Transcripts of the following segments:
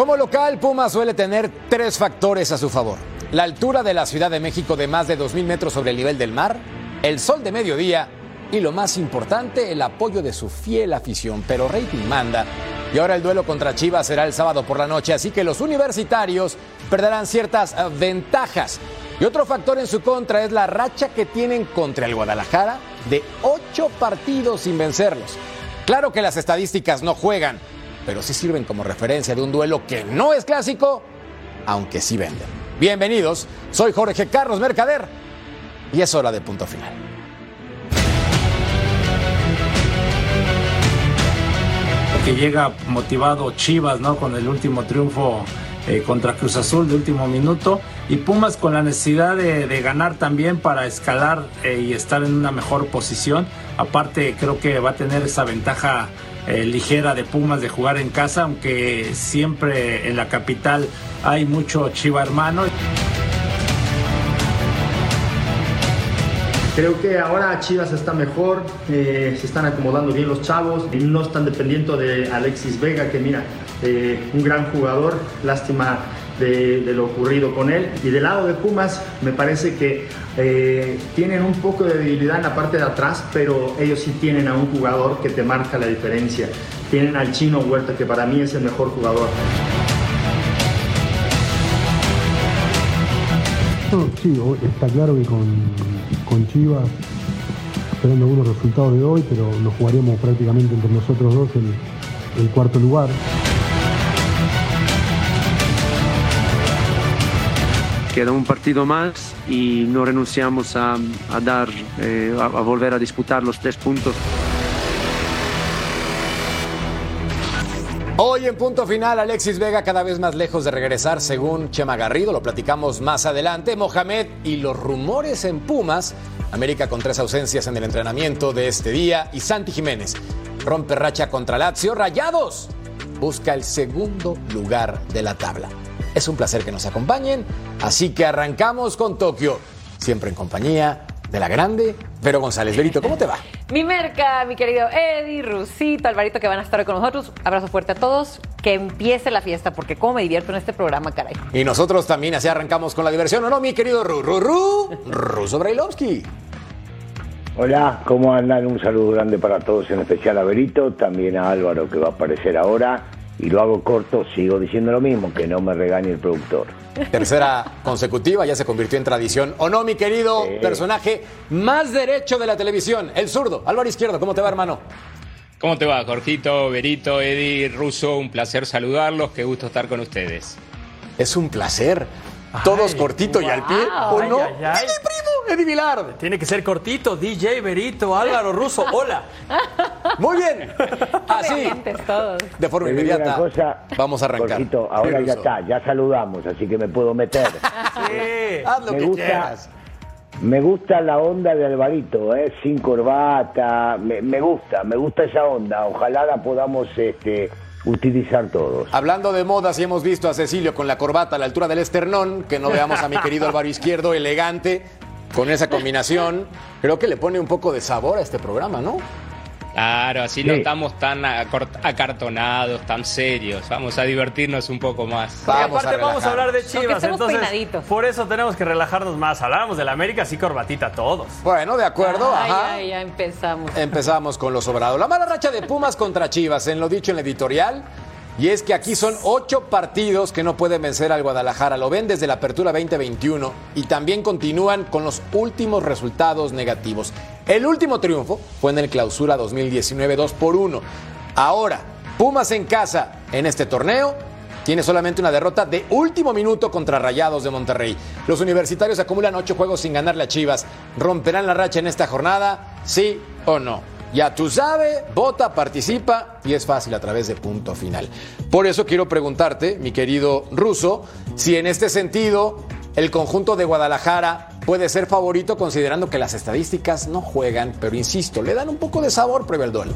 Como local, Puma suele tener tres factores a su favor. La altura de la Ciudad de México de más de 2.000 metros sobre el nivel del mar, el sol de mediodía y lo más importante, el apoyo de su fiel afición. Pero rating manda. Y ahora el duelo contra Chivas será el sábado por la noche, así que los universitarios perderán ciertas ventajas. Y otro factor en su contra es la racha que tienen contra el Guadalajara de ocho partidos sin vencerlos. Claro que las estadísticas no juegan, pero sí sirven como referencia de un duelo que no es clásico, aunque sí venden. Bienvenidos, soy Jorge Carlos Mercader y es hora de punto final. Que llega motivado Chivas, ¿no? Con el último triunfo eh, contra Cruz Azul de último minuto y Pumas con la necesidad de, ganar también para escalar eh, y estar en una mejor posición. Aparte creo que va a tener esa ventaja eh, ligera de Pumas de jugar en casa, aunque siempre en la capital hay mucho Chiva hermano. Creo que ahora Chivas está mejor, se están acomodando bien los chavos, y no están dependiendo de Alexis Vega, que mira, un gran jugador, lástima de, lo ocurrido con él. Y del lado de Pumas, me parece que eh, tienen un poco de debilidad en la parte de atrás, pero ellos sí tienen a un jugador que te marca la diferencia. Tienen al chino Huerta, que para mí es el mejor jugador. sí, está claro que con, con Chivas, esperando algunos resultados de hoy, pero nos jugaremos prácticamente entre nosotros dos el, el cuarto lugar. Queda un partido más y no renunciamos a, dar, eh, a, volver a disputar los tres puntos. Hoy en punto final, Alexis Vega cada vez más lejos de regresar, según Chema Garrido, lo platicamos más adelante. Mohamed y los rumores en Pumas, América con tres ausencias en el entrenamiento de este día y Santi Jiménez rompe racha contra Lazio, Rayados busca el segundo lugar de la tabla. Es un placer que nos acompañen, así que arrancamos con Tokio, siempre en compañía de la grande Vero González. Verito, ¿cómo te va? Mi merca, mi querido Eddie, Rusito, Alvarito, que van a estar hoy con nosotros. Abrazo fuerte a todos. Que empiece la fiesta, porque cómo me divierto en este programa, caray. Y nosotros también, así arrancamos con la diversión, ¿o no, mi querido Ru, Ru, Ru, Ruso Brailovsky? Hola, ¿cómo andan? Un saludo grande para todos, en especial a Verito, también a Álvaro que va a aparecer ahora y lo hago corto, sigo diciendo lo mismo, que no me regañe el productor. Tercera consecutiva, ya se convirtió en tradición. ¿O no, mi querido personaje más derecho de la televisión, el zurdo? Álvaro Izquierdo, ¿cómo te va, hermano? ¿Cómo te va, Jorgito, Berito, Eddie, Russo? Un placer saludarlos, qué gusto estar con ustedes. Es un placer. Todos cortito y al pie. ¿O no? primo! Eddie Vilar. Tiene que ser cortito. DJ, Berito, Álvaro Russo. Hola. Muy bien. Así. De forma inmediata. vamos a arrancar. ahora ya está. Ya saludamos, así que me puedo meter. sí. Haz lo que quieras. Me gusta la onda de Alvarito, ¿eh? sin corbata. Me, me, gusta, me gusta esa onda. Ojalá la podamos este, utilizar todos. Hablando de modas, y hemos visto a Cecilio con la corbata a la altura del esternón, que no veamos a mi querido Álvaro Izquierdo elegante con esa combinación. Creo que le pone un poco de sabor a este programa, ¿no? Claro, así no estamos tan acartonados, tan serios. Vamos a divertirnos un poco más. Vamos aparte vamos a hablar de Chivas, entonces por eso tenemos que relajarnos más. Hablábamos de la América, sí corbatita todos. Bueno, de acuerdo. Ay, ya empezamos. Empezamos con lo sobrado. La mala racha de Pumas contra Chivas, en lo dicho en la editorial. Y es que aquí son ocho partidos que no pueden vencer al Guadalajara. Lo ven desde la apertura 2021 y también continúan con los últimos resultados negativos. El último triunfo fue en el clausura 2019, 2 por 1. Ahora, Pumas en casa en este torneo tiene solamente una derrota de último minuto contra Rayados de Monterrey. Los universitarios acumulan ocho juegos sin ganarle a Chivas. ¿Romperán la racha en esta jornada? ¿Sí o no? Ya tú sabes, vota, participa y es fácil a través de punto final. Por eso quiero preguntarte, mi querido Ruso, si en este sentido el conjunto de Guadalajara puede ser favorito considerando que las estadísticas no juegan, pero insisto, le dan un poco de sabor previo al duelo.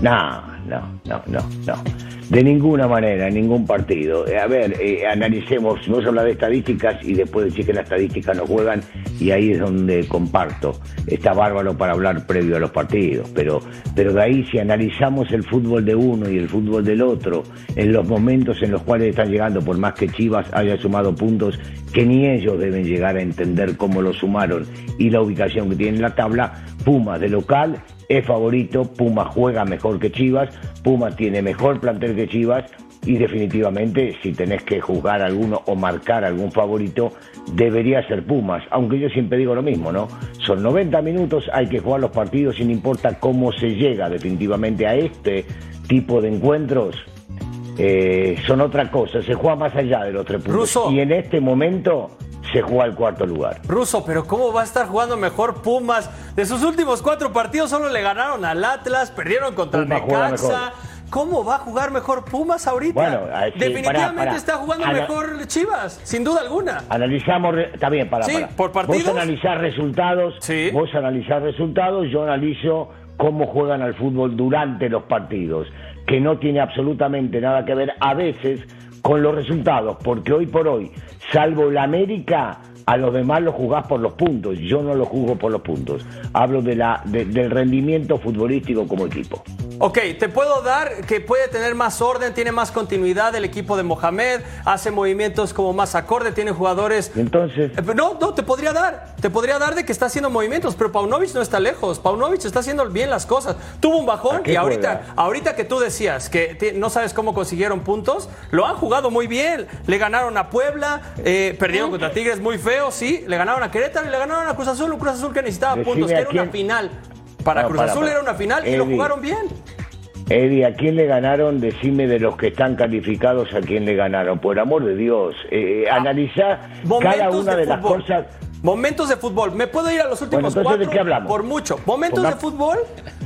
No, no, no, no, no. De ninguna manera, en ningún partido. Eh, a ver, eh, analicemos, vos hablas de estadísticas y después decís que las estadísticas no juegan y ahí es donde comparto. Está bárbaro para hablar previo a los partidos, pero, pero de ahí si analizamos el fútbol de uno y el fútbol del otro, en los momentos en los cuales están llegando, por más que Chivas haya sumado puntos, que ni ellos deben llegar a entender cómo lo sumaron y la ubicación que tiene en la tabla, Pumas de local es favorito, Puma juega mejor que Chivas, Puma tiene mejor plantel que Chivas y definitivamente si tenés que juzgar alguno o marcar algún favorito, debería ser Pumas, aunque yo siempre digo lo mismo, ¿no? Son 90 minutos, hay que jugar los partidos sin importa cómo se llega definitivamente a este tipo de encuentros. Eh, son otra cosa, se juega más allá de los tres puntos. Y en este momento se juega el cuarto lugar. Ruso, pero ¿cómo va a estar jugando mejor Pumas? De sus últimos cuatro partidos solo le ganaron al Atlas, perdieron contra el Necaxa. ¿Cómo va a jugar mejor Pumas ahorita? Bueno, Definitivamente está jugando mejor Chivas, sin duda alguna. Analizamos, está bien, para, sí, por partidos. Vos analizar resultados, sí. vos analizar resultados, yo analizo cómo juegan al fútbol durante los partidos, que no tiene absolutamente nada que ver a veces con los resultados, porque hoy por hoy, salvo la América, a los demás los jugás por los puntos. Yo no los juzgo por los puntos. Hablo de la, del rendimiento futbolístico como equipo. Ok, te puedo dar que puede tener más orden, tiene más continuidad el equipo de Mohamed, hace movimientos como más acorde, tiene jugadores. Entonces. Eh, no, no, te podría dar. Te podría dar de que está haciendo movimientos, pero Paunovic no está lejos. Paunovic está haciendo bien las cosas. Tuvo un bajón y ahorita, ahorita que tú decías que no sabes cómo consiguieron puntos, lo han jugado muy bien. Le ganaron a Puebla, eh, perdieron contra Tigres muy feo, sí. Le ganaron a Querétaro y le ganaron a Cruz Azul, un Cruz Azul que necesitaba puntos, que era una final. Para Cruz Azul era una final y lo jugaron bien. Eddie, ¿a quién le ganaron? Decime de los que están calificados a quién le ganaron. Por amor de Dios, eh, ah, analizar cada una de, las cosas. Momentos de fútbol. ¿Me puedo ir a los últimos cuatro? ¿de qué hablamos? Por mucho. Momentos de fútbol.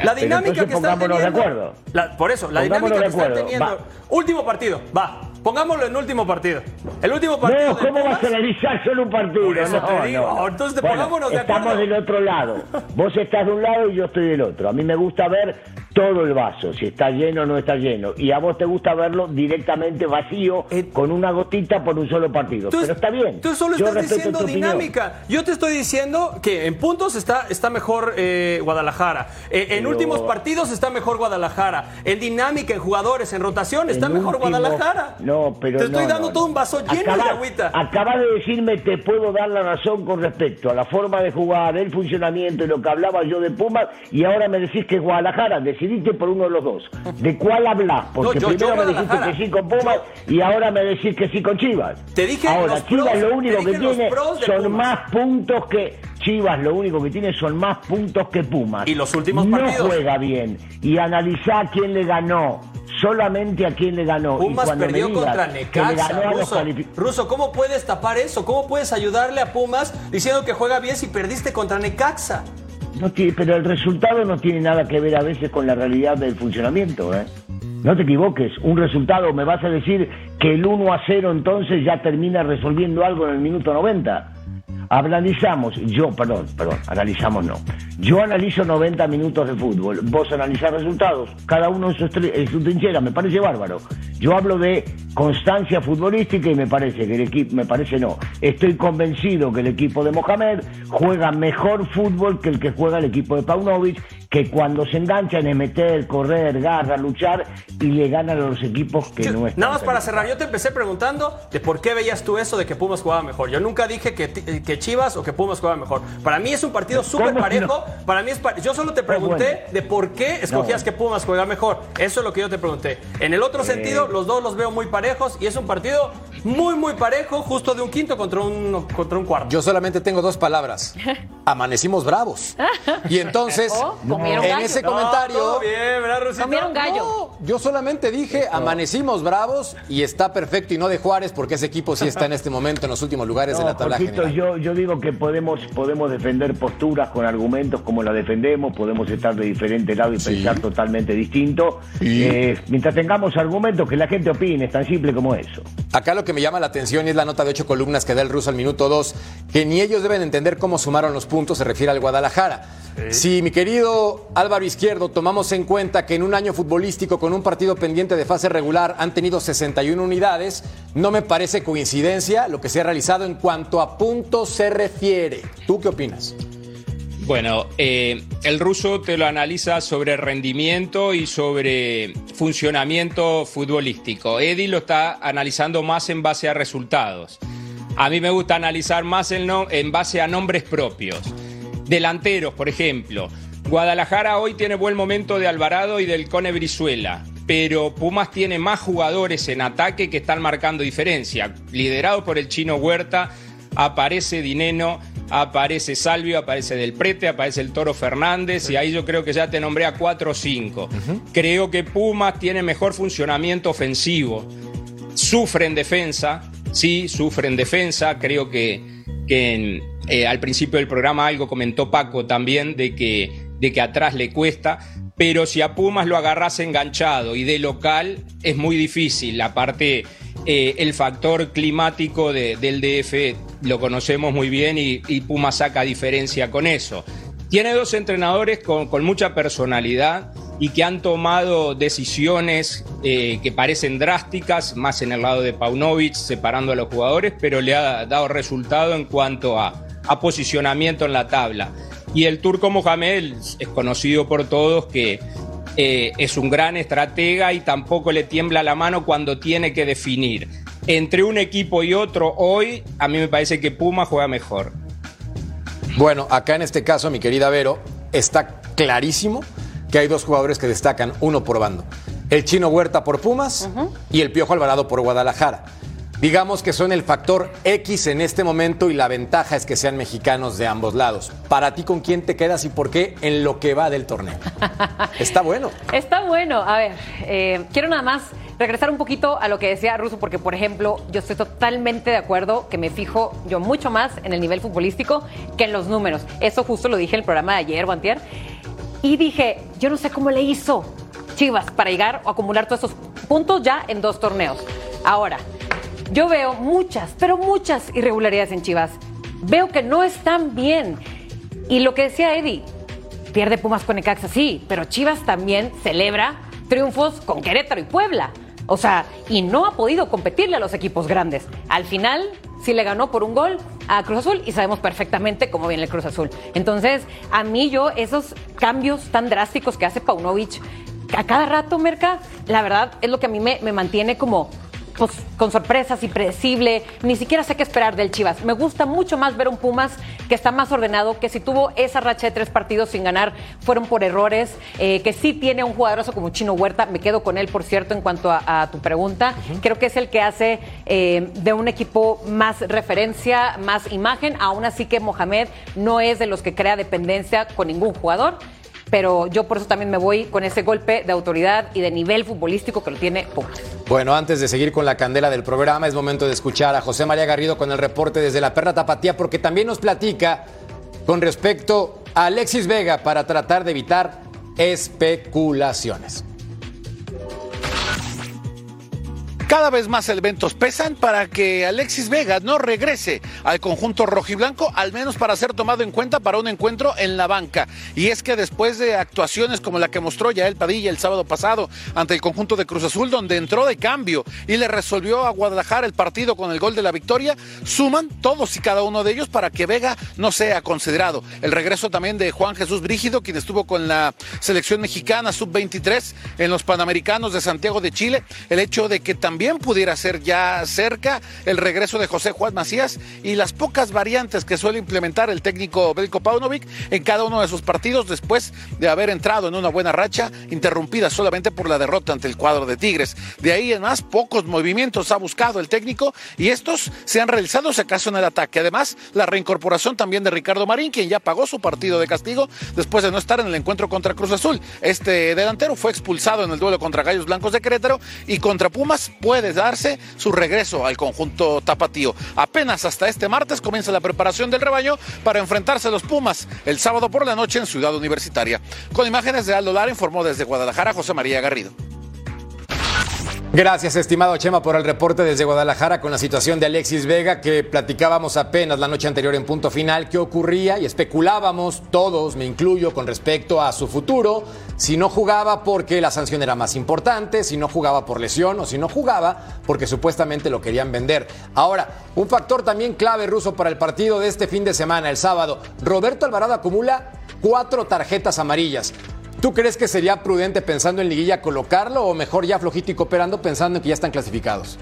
La dinámica que están teniendo. de acuerdo. por eso, la dinámica que están teniendo. Último partido. Va. Pongámoslo en último partido. El último partido. No, ¿cómo vas a analizar solo un partido? Por eso no, te digo. Entonces pongámonos de acuerdo. Estamos del otro lado. Vos estás de un lado y yo estoy del otro. A mí me gusta ver todo el vaso, si está lleno o no está lleno. Y a vos te gusta verlo directamente vacío, eh, con una gotita por un solo partido. Pero está bien. Tú solo estás diciendo dinámica. Yo te estoy diciendo que en puntos está, está mejor eh, Guadalajara. Eh, en últimos partidos está mejor Guadalajara. En dinámica, en jugadores, en rotación, está mejor Guadalajara. No, pero. Te estoy dando todo un vaso lleno de agüita. Acaba de decirme, te puedo dar la razón con respecto a la forma de jugar, el funcionamiento y lo que hablaba yo de Pumas, y ahora me decís que es Guadalajara. Decís decidiste por uno de los dos. ¿De cuál hablas? Porque primero me dijiste que sí con Pumas y ahora me decís que sí con Chivas. Te dije Ahora, Chivas lo único que tiene son más puntos que. Chivas lo único que tiene son más puntos que Pumas. Y los últimos partidos. No juega bien. Y analizá quién le ganó solamente a quién le ganó. Pumas perdió contra Necaxa. Ruso, Ruso, ¿cómo puedes tapar eso? ¿Cómo puedes ayudarle a Pumas diciendo que juega bien si perdiste contra Necaxa? No pero el resultado no tiene nada que ver a veces con la realidad del funcionamiento. ¿eh? No te equivoques, un resultado, me vas a decir que el 1 a 0 entonces ya termina resolviendo algo en el minuto 90. Analizamos, yo, perdón, perdón, analizamos no. Yo analizo 90 minutos de fútbol, vos analizás resultados, cada uno en su, en su trinchera, me parece bárbaro. Yo hablo de constancia futbolística y me parece que el equipo, me parece no, estoy convencido que el equipo de Mohamed juega mejor fútbol que el que juega el equipo de Paunovic que cuando se enganchan es meter, correr, garra, luchar y le ganan a los equipos que no están. Nada más para cerrar, yo te empecé preguntando de por qué veías tú eso de que Pumas jugaba mejor. Yo nunca dije que, que Chivas o que Pumas jugaba mejor. Para mí es un partido súper parejo. Para mí es yo solo te pregunté de por qué escogías que Pumas juega mejor. Eso es lo que yo te pregunté. En el otro sentido, los dos los veo muy parejos y es un partido muy, muy parejo, justo de un quinto contra un, contra un cuarto. Yo solamente tengo dos palabras. Amanecimos bravos. Y entonces, en ese comentario. Comieron gallo. yo solamente dije amanecimos bravos y está perfecto y no de Juárez porque ese equipo sí está en este momento en los últimos lugares de la tabla general. Yo, yo digo que podemos, podemos defender posturas con argumentos como la defendemos, podemos estar de diferente lado y pensar totalmente distinto. Eh, mientras tengamos argumentos que la gente opine, es tan simple como eso. Acá lo que me llama la atención es la nota de ocho columnas que da el ruso al minuto dos, que ni ellos deben entender cómo sumaron los puntos, se refiere al Guadalajara. Si mi querido Álvaro Izquierdo tomamos en cuenta que en un año futbolístico con un partido pendiente de fase regular han tenido 61 unidades, no me parece coincidencia lo que se ha realizado en cuanto a puntos se refiere. ¿Tú qué opinas? Bueno, eh, el ruso te lo analiza sobre rendimiento y sobre funcionamiento futbolístico. Eddie lo está analizando más en base a resultados. A mí me gusta analizar más en, en base a nombres propios. Delanteros, por ejemplo. Guadalajara hoy tiene buen momento de Alvarado y del Cone Brizuela, pero Pumas tiene más jugadores en ataque que están marcando diferencia. Liderado por el chino Huerta, aparece Dineno, aparece Salvio, aparece Del Prete, aparece el Toro Fernández, y ahí yo creo que ya te nombré a 4 o 5. Creo que Pumas tiene mejor funcionamiento ofensivo. Sufre en defensa, sí, sufre en defensa. Creo que, que en eh, al principio del programa algo comentó Paco también de que, de que atrás le cuesta, pero si a Pumas lo agarras enganchado y de local es muy difícil. Aparte, eh, el factor climático del DF lo conocemos muy bien y, Pumas saca diferencia con eso. Tiene dos entrenadores con, mucha personalidad y que han tomado decisiones eh, que parecen drásticas, más en el lado de Paunovic, separando a los jugadores, pero le ha dado resultado en cuanto a, a posicionamiento en la tabla. Y el turco Mohamed es conocido por todos que eh, es un gran estratega y tampoco le tiembla la mano cuando tiene que definir. Entre un equipo y otro, hoy a mí me parece que Puma juega mejor. Bueno, acá en este caso, mi querida Vero, está clarísimo que hay dos jugadores que destacan, uno por bando. El chino Huerta por Pumas y el Piojo Alvarado por Guadalajara digamos que son el factor X en este momento y la ventaja es que sean mexicanos de ambos lados. Para ti, ¿con quién te quedas y por qué en lo que va del torneo? Está bueno. Está bueno. A ver, eh, quiero nada más regresar un poquito a lo que decía Russo, porque, por ejemplo, yo estoy totalmente de acuerdo que me fijo yo mucho más en el nivel futbolístico que en los números. Eso justo lo dije en el programa de ayer, Guantier. Y dije, yo no sé cómo le hizo Chivas para llegar o acumular todos esos puntos ya en dos torneos. Ahora, yo veo muchas, pero muchas irregularidades en Chivas. Veo que no están bien. Y lo que decía Eddie, pierde Pumas con Necaxa, sí, pero Chivas también celebra triunfos con Querétaro y Puebla. O sea, y no ha podido competirle a los equipos grandes. Al final, sí le ganó por un gol a Cruz Azul y sabemos perfectamente cómo viene el Cruz Azul. Entonces, a mí yo, esos cambios tan drásticos que hace Paunovic a cada rato, Merca, la verdad es lo que a mí me, me mantiene como pues, con sorpresas, impredecible. Ni siquiera sé qué esperar del Chivas. Me gusta mucho más ver un Pumas que está más ordenado, que si tuvo esa racha de tres partidos sin ganar fueron por errores, eh, que sí tiene un jugadorazo como Chino Huerta. Me quedo con él, por cierto, en cuanto a, tu pregunta. Creo que es el que hace eh, de un equipo más referencia, más imagen. Aún así que Mohamed no es de los que crea dependencia con ningún jugador pero yo por eso también me voy con ese golpe de autoridad y de nivel futbolístico que lo tiene Pumas. Bueno, antes de seguir con la candela del programa, es momento de escuchar a José María Garrido con el reporte desde la Perra Tapatía, porque también nos platica con respecto a Alexis Vega para tratar de evitar especulaciones. Cada vez más elementos pesan para que Alexis Vega no regrese al conjunto rojiblanco, al menos para ser tomado en cuenta para un encuentro en la banca. Y es que después de actuaciones como la que mostró Yael Padilla el sábado pasado ante el conjunto de Cruz Azul, donde entró de cambio y le resolvió a Guadalajara el partido con el gol de la victoria, suman todos y cada uno de ellos para que Vega no sea considerado. El regreso también de Juan Jesús Brígido, quien estuvo con la selección mexicana sub-23 en los Panamericanos de Santiago de Chile, el hecho de que también también pudiera ser ya cerca el regreso de José Juan Macías y las pocas variantes que suele implementar el técnico Belko Paunovic en cada uno de sus partidos después de haber entrado en una buena racha interrumpida solamente por la derrota ante el cuadro de Tigres. De ahí en más, pocos movimientos ha buscado el técnico y estos se han realizado si acaso en el ataque. Además, la reincorporación también de Ricardo Marín, quien ya pagó su partido de castigo después de no estar en el encuentro contra Cruz Azul. Este delantero fue expulsado en el duelo contra Gallos Blancos de Querétaro y contra Pumas puede darse su regreso al conjunto tapatío. Apenas hasta este martes comienza la preparación del rebaño para enfrentarse a los Pumas el sábado por la noche en Ciudad Universitaria. Con imágenes de Aldo Lara informó desde Guadalajara José María Garrido. Gracias, estimado Chema, por el reporte desde Guadalajara con la situación de Alexis Vega, que platicábamos apenas la noche anterior en punto final, qué ocurría y especulábamos todos, me incluyo, con respecto a su futuro, si no jugaba porque la sanción era más importante, si no jugaba por lesión o si no jugaba porque supuestamente lo querían vender. Ahora, un factor también clave ruso para el partido de este fin de semana, el sábado, Roberto Alvarado acumula cuatro tarjetas amarillas. ¿Tú crees que sería prudente pensando en liguilla colocarlo o mejor ya flojito y cooperando pensando en que ya están clasificados?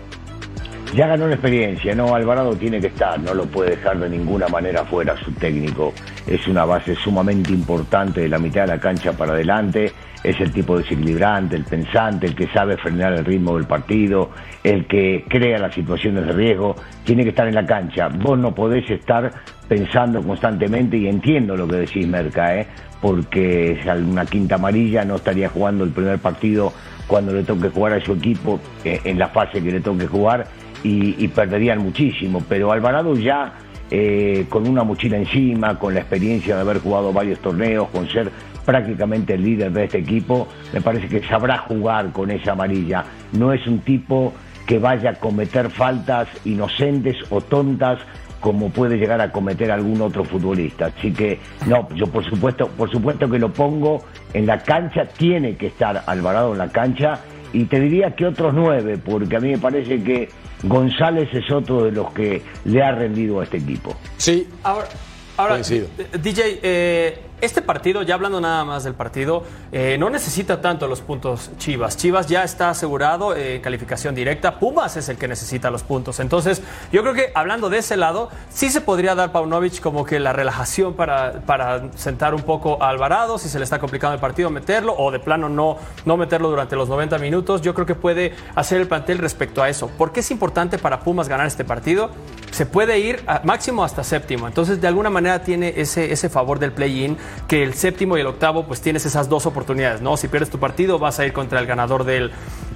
Ya ganó la experiencia, ¿no? Alvarado tiene que estar, no lo puede dejar de ninguna manera fuera su técnico. Es una base sumamente importante de la mitad de la cancha para adelante. Es el tipo desequilibrante, el pensante, el que sabe frenar el ritmo del partido, el que crea las situaciones de riesgo. Tiene que estar en la cancha. Vos no podés estar pensando constantemente, y entiendo lo que decís, Merca, ¿eh? porque una quinta amarilla no estaría jugando el primer partido cuando le toque jugar a su equipo eh, en la fase que le toque jugar y, perderían muchísimo. Pero Alvarado ya eh, con una mochila encima, con la experiencia de haber jugado varios torneos, con ser prácticamente el líder de este equipo, me parece que sabrá jugar con esa amarilla. No es un tipo que vaya a cometer faltas inocentes o tontas como puede llegar a cometer algún otro futbolista. Así que no, yo por supuesto, por supuesto que lo pongo en la cancha, tiene que estar Alvarado en la cancha y te diría que otros nueve, porque a mí me parece que González es otro de los que le ha rendido a este equipo. Sí, ahora, ahora DJ, eh, este partido, ya hablando nada más del partido, eh, no necesita tanto los puntos Chivas. Chivas ya está asegurado en calificación directa. Pumas es el que necesita los puntos. Entonces, yo creo que hablando de ese lado, sí se podría dar Paunovic como que la relajación para, para sentar un poco a Alvarado, si se le está complicando el partido, meterlo, o de plano no, no meterlo durante los 90 minutos. Yo creo que puede hacer el plantel respecto a eso. ¿Por qué es importante para Pumas ganar este partido? Se puede ir máximo hasta séptimo. Entonces, de alguna manera tiene ese, ese favor del play-in que el séptimo y el octavo pues tienes esas dos oportunidades, ¿no? Si pierdes tu partido vas a ir contra el ganador del,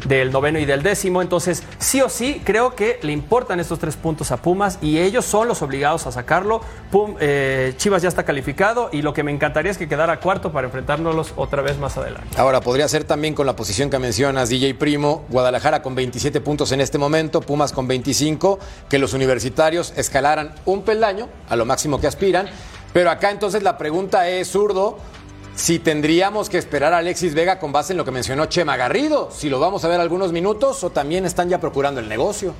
del noveno y del décimo, entonces sí o sí creo que le importan estos tres puntos a Pumas y ellos son los obligados a sacarlo. Pum, eh, Chivas ya está calificado y lo que me encantaría es que quedara cuarto para enfrentárnoslos otra vez más adelante. Ahora, podría ser también con la posición que mencionas, DJ Primo, Guadalajara con 27 puntos en este momento, Pumas con 25, que los universitarios escalaran un peldaño a lo máximo que aspiran pero acá entonces la pregunta es, zurdo, si tendríamos que esperar a Alexis Vega con base en lo que mencionó Chema Garrido, si lo vamos a ver algunos minutos o también están ya procurando el negocio.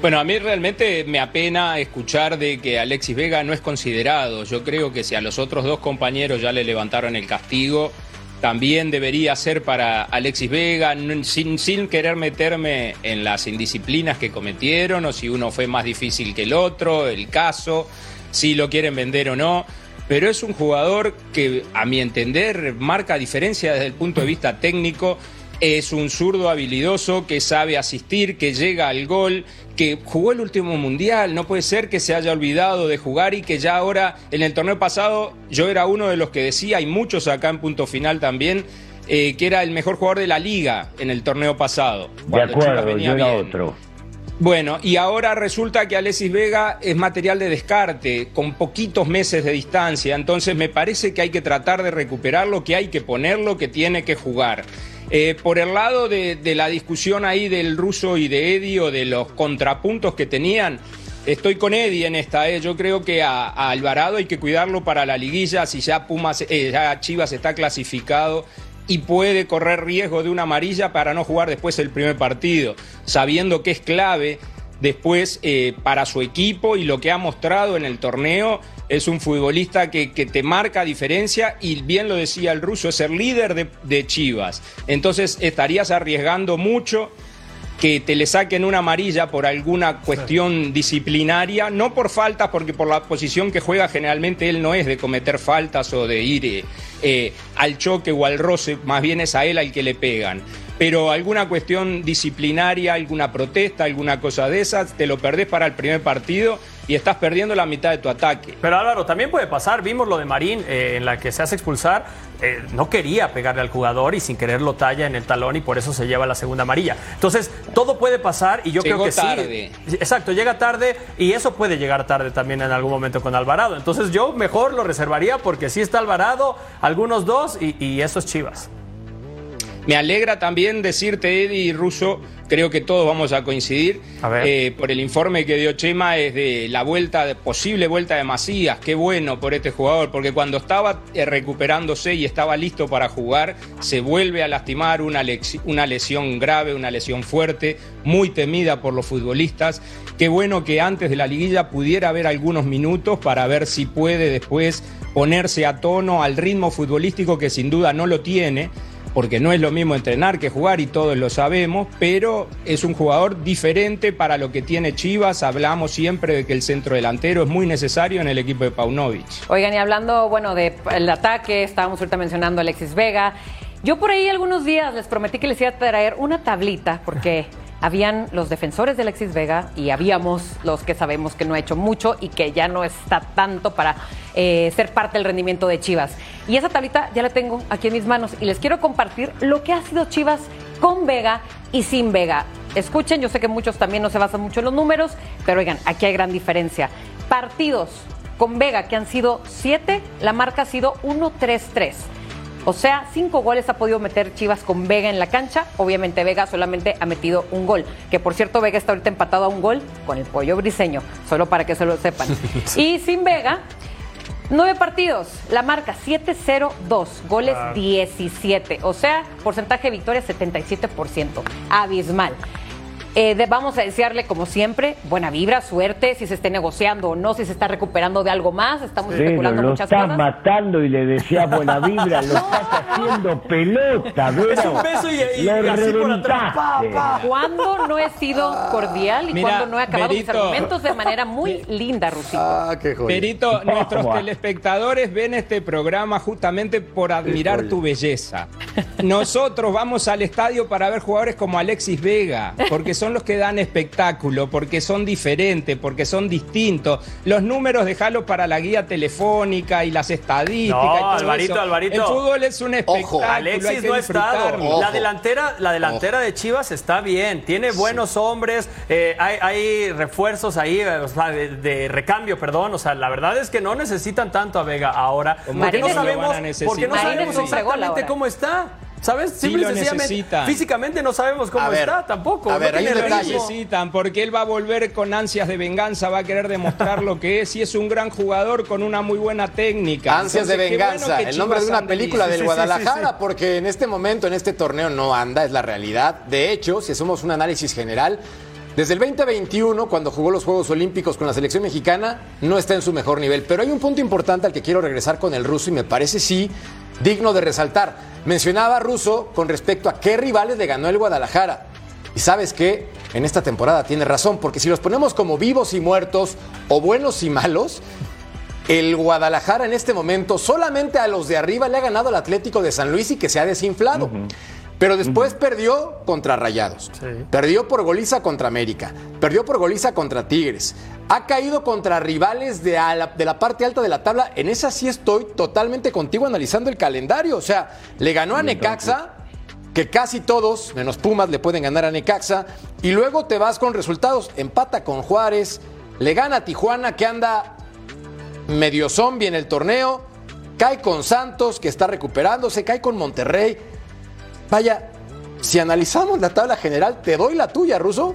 Bueno, a mí realmente me apena escuchar de que Alexis Vega no es considerado. Yo creo que si a los otros dos compañeros ya le levantaron el castigo, también debería ser para Alexis Vega, sin, querer meterme en las indisciplinas que cometieron o si uno fue más difícil que el otro, el caso si lo quieren vender o no, pero es un jugador que a mi entender marca diferencia desde el punto de vista técnico. Es un zurdo habilidoso que sabe asistir, que llega al gol, que jugó el último mundial. No puede ser que se haya olvidado de jugar y que ya ahora, en el torneo pasado, yo era uno de los que decía, hay muchos acá en punto final también, eh, que era el mejor jugador de la liga en el torneo pasado. De acuerdo, yo era otro. Bueno, y ahora resulta que Alexis Vega es material de descarte, con poquitos meses de distancia, entonces me parece que hay que tratar de recuperarlo, que hay que ponerlo, que tiene que jugar. Eh, por el lado de, la discusión ahí del ruso y de Eddie o de los contrapuntos que tenían, estoy con Eddie en esta. Eh. Yo creo que a, Alvarado hay que cuidarlo para la liguilla. Si ya Pumas, eh, ya Chivas está clasificado, y puede correr riesgo de una amarilla para no jugar después el primer partido, sabiendo que es clave después para su equipo y lo que ha mostrado en el torneo es un futbolista que, te marca diferencia y bien lo decía el ruso, es el líder de, de Chivas. Entonces estarías arriesgando mucho que te le saquen una amarilla por alguna cuestión disciplinaria, no por faltas, porque por la posición que juega generalmente él no es de cometer faltas o de ir eh, eh, al choque o al roce, más bien es a él al que le pegan. Pero alguna cuestión disciplinaria, alguna protesta, alguna cosa de esas, te lo perdés para el primer partido y estás perdiendo la mitad de tu ataque. Pero Álvaro, también puede pasar, vimos lo de Marín eh, en la que se hace expulsar, eh, no quería pegarle al jugador y sin querer lo talla en el talón y por eso se lleva la segunda amarilla. Entonces, todo puede pasar y yo creo que tarde. sí. Exacto, llega tarde y eso puede llegar tarde también en algún momento con Alvarado. Entonces, yo mejor lo reservaría porque sí está Alvarado, algunos dos y, y eso es Chivas. Me alegra también decirte, Eddie y Russo, creo que todos vamos a coincidir, eh, por el informe que dio Chema, es de la vuelta, de, posible vuelta de Macías. Qué bueno por este jugador, porque cuando estaba eh, recuperándose y estaba listo para jugar, se vuelve a lastimar una, una lesión grave, una lesión fuerte, muy temida por los futbolistas. Qué bueno que antes de la liguilla pudiera haber algunos minutos para ver si puede después ponerse a tono al ritmo futbolístico que sin duda no lo tiene porque no es lo mismo entrenar que jugar y todos lo sabemos, pero es un jugador diferente para lo que tiene Chivas. Hablamos siempre de que el centro delantero es muy necesario en el equipo de Paunovic. Oigan, y hablando, bueno, del ataque, estábamos ahorita mencionando a Alexis Vega. Yo por ahí algunos días les prometí que les iba a traer una tablita, porque habían los defensores de Alexis Vega y habíamos los que sabemos que no ha hecho mucho y que ya no está tanto para eh, ser parte del rendimiento de Chivas. Y esa tablita ya la tengo aquí en mis manos y les quiero compartir lo que ha sido Chivas con Vega y sin Vega. Escuchen, yo sé que muchos también no se basan mucho en los números, pero oigan, aquí hay gran diferencia. Partidos con Vega que han sido siete, la marca ha sido 1-3-3. O sea, cinco goles ha podido meter Chivas con Vega en la cancha. Obviamente Vega solamente ha metido un gol. Que por cierto, Vega está ahorita empatado a un gol con el pollo briseño. Solo para que se lo sepan. Y sin Vega, Nueve partidos, la marca 7-0-2, goles 17, o sea, porcentaje de victoria 77%, abismal. Eh, vamos a desearle, como siempre, buena vibra, suerte, si se esté negociando o no, si se está recuperando de algo más. Estamos especulando lo muchas estás matando y le deseas buena vibra, lo estás haciendo pelota, Es un beso y, y, así por atrás. ¿Cuándo no he sido cordial y cuando no he acabado mis argumentos de manera muy linda, Rusito? Ah, qué Perito, nuestros telespectadores ven este programa justamente por admirar tu belleza. Nosotros vamos al estadio para ver jugadores como Alexis Vega, porque son los que dan espectáculo, porque son diferentes, porque son distintos. Los números déjalo para la guía telefónica y las estadísticas. No, Alvarito, Alvarito. El fútbol es un espectáculo. Alexis no ha estado. La delantera, la delantera de Chivas está bien, tiene buenos hombres, eh, hay, refuerzos ahí de, recambio, perdón. O sea, la verdad es que no necesitan tanto a Vega ahora. Porque no sabemos, porque no sabemos exactamente cómo está. ¿Sabes? Sí lo necesitan. Físicamente no sabemos cómo está tampoco. A ver, no lo necesitan porque él va a volver con ansias de venganza, va a querer demostrar lo que es y es un gran jugador con una muy buena técnica. Ansias de venganza, el nombre de una película del Guadalajara, porque en este momento, en este torneo no anda, es la realidad. De hecho, si hacemos un análisis general, desde el 2021, cuando jugó los Juegos Olímpicos con la selección mexicana, no está en su mejor nivel. Pero hay un punto importante al que quiero regresar con el ruso y me parece sí digno de resaltar. Mencionaba Russo con respecto a qué rivales le ganó el Guadalajara. Y sabes qué, en esta temporada tiene razón, porque si los ponemos como vivos y muertos o buenos y malos, el Guadalajara en este momento solamente a los de arriba le ha ganado al Atlético de San Luis y que se ha desinflado. Pero después perdió contra Rayados. Perdió por goliza contra América. Perdió por goliza contra Tigres. Ha caído contra rivales de, la, de la parte alta de la tabla. En esa sí estoy totalmente contigo analizando el calendario. O sea, le ganó a Necaxa, que casi todos, menos Pumas, le pueden ganar a Necaxa. Y luego te vas con resultados. Empata con Juárez. Le gana a Tijuana, que anda medio zombie en el torneo. Cae con Santos, que está recuperándose. Cae con Monterrey. Vaya, si analizamos la tabla general, te doy la tuya, Ruso.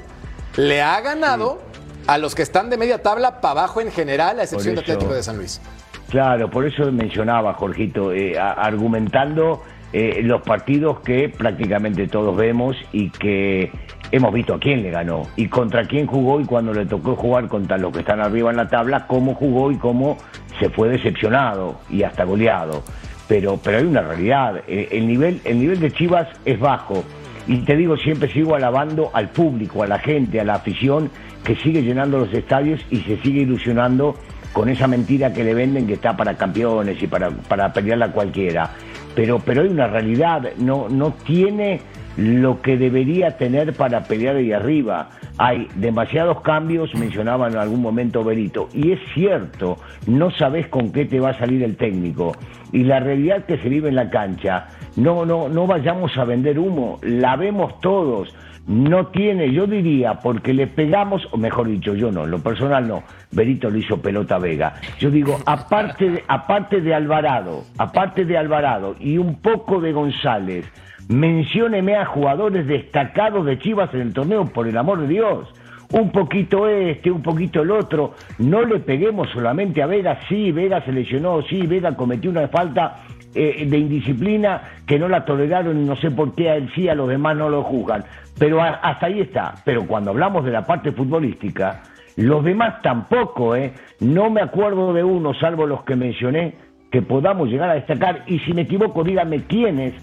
Le ha ganado a los que están de media tabla para abajo en general, a excepción de Atlético de San Luis. Claro, por eso mencionaba, Jorgito, eh, argumentando eh, los partidos que prácticamente todos vemos y que hemos visto a quién le ganó y contra quién jugó y cuando le tocó jugar contra los que están arriba en la tabla, cómo jugó y cómo se fue decepcionado y hasta goleado pero, pero hay una realidad. Eh, el nivel, el nivel de Chivas es bajo. Y te digo, siempre sigo alabando al público, a la gente, a la afición que sigue llenando los estadios y se sigue ilusionando con esa mentira que le venden que está para campeones y para, para pelearla cualquiera. Pero, pero hay una realidad, no, no tiene lo que debería tener para pelear ahí arriba. Hay demasiados cambios, mencionaba en algún momento Berito, y es cierto, no sabes con qué te va a salir el técnico. Y la realidad que se vive en la cancha, no, no, no vayamos a vender humo, la vemos todos. No tiene, yo diría, porque le pegamos, o mejor dicho, yo no, en lo personal no, Berito lo hizo pelota Vega. Yo digo, aparte de, aparte de Alvarado, aparte de Alvarado y un poco de González, mencióneme a jugadores destacados de Chivas en el torneo, por el amor de Dios. Un poquito este, un poquito el otro. No le peguemos solamente a Vega. Sí, Vega se lesionó, sí, Vega cometió una falta eh, de indisciplina que no la toleraron y no sé por qué a él sí, a los demás no lo juzgan. Pero hasta ahí está. Pero cuando hablamos de la parte futbolística, los demás tampoco, ¿eh? No me acuerdo de uno, salvo los que mencioné, que podamos llegar a destacar. Y si me equivoco, díganme quiénes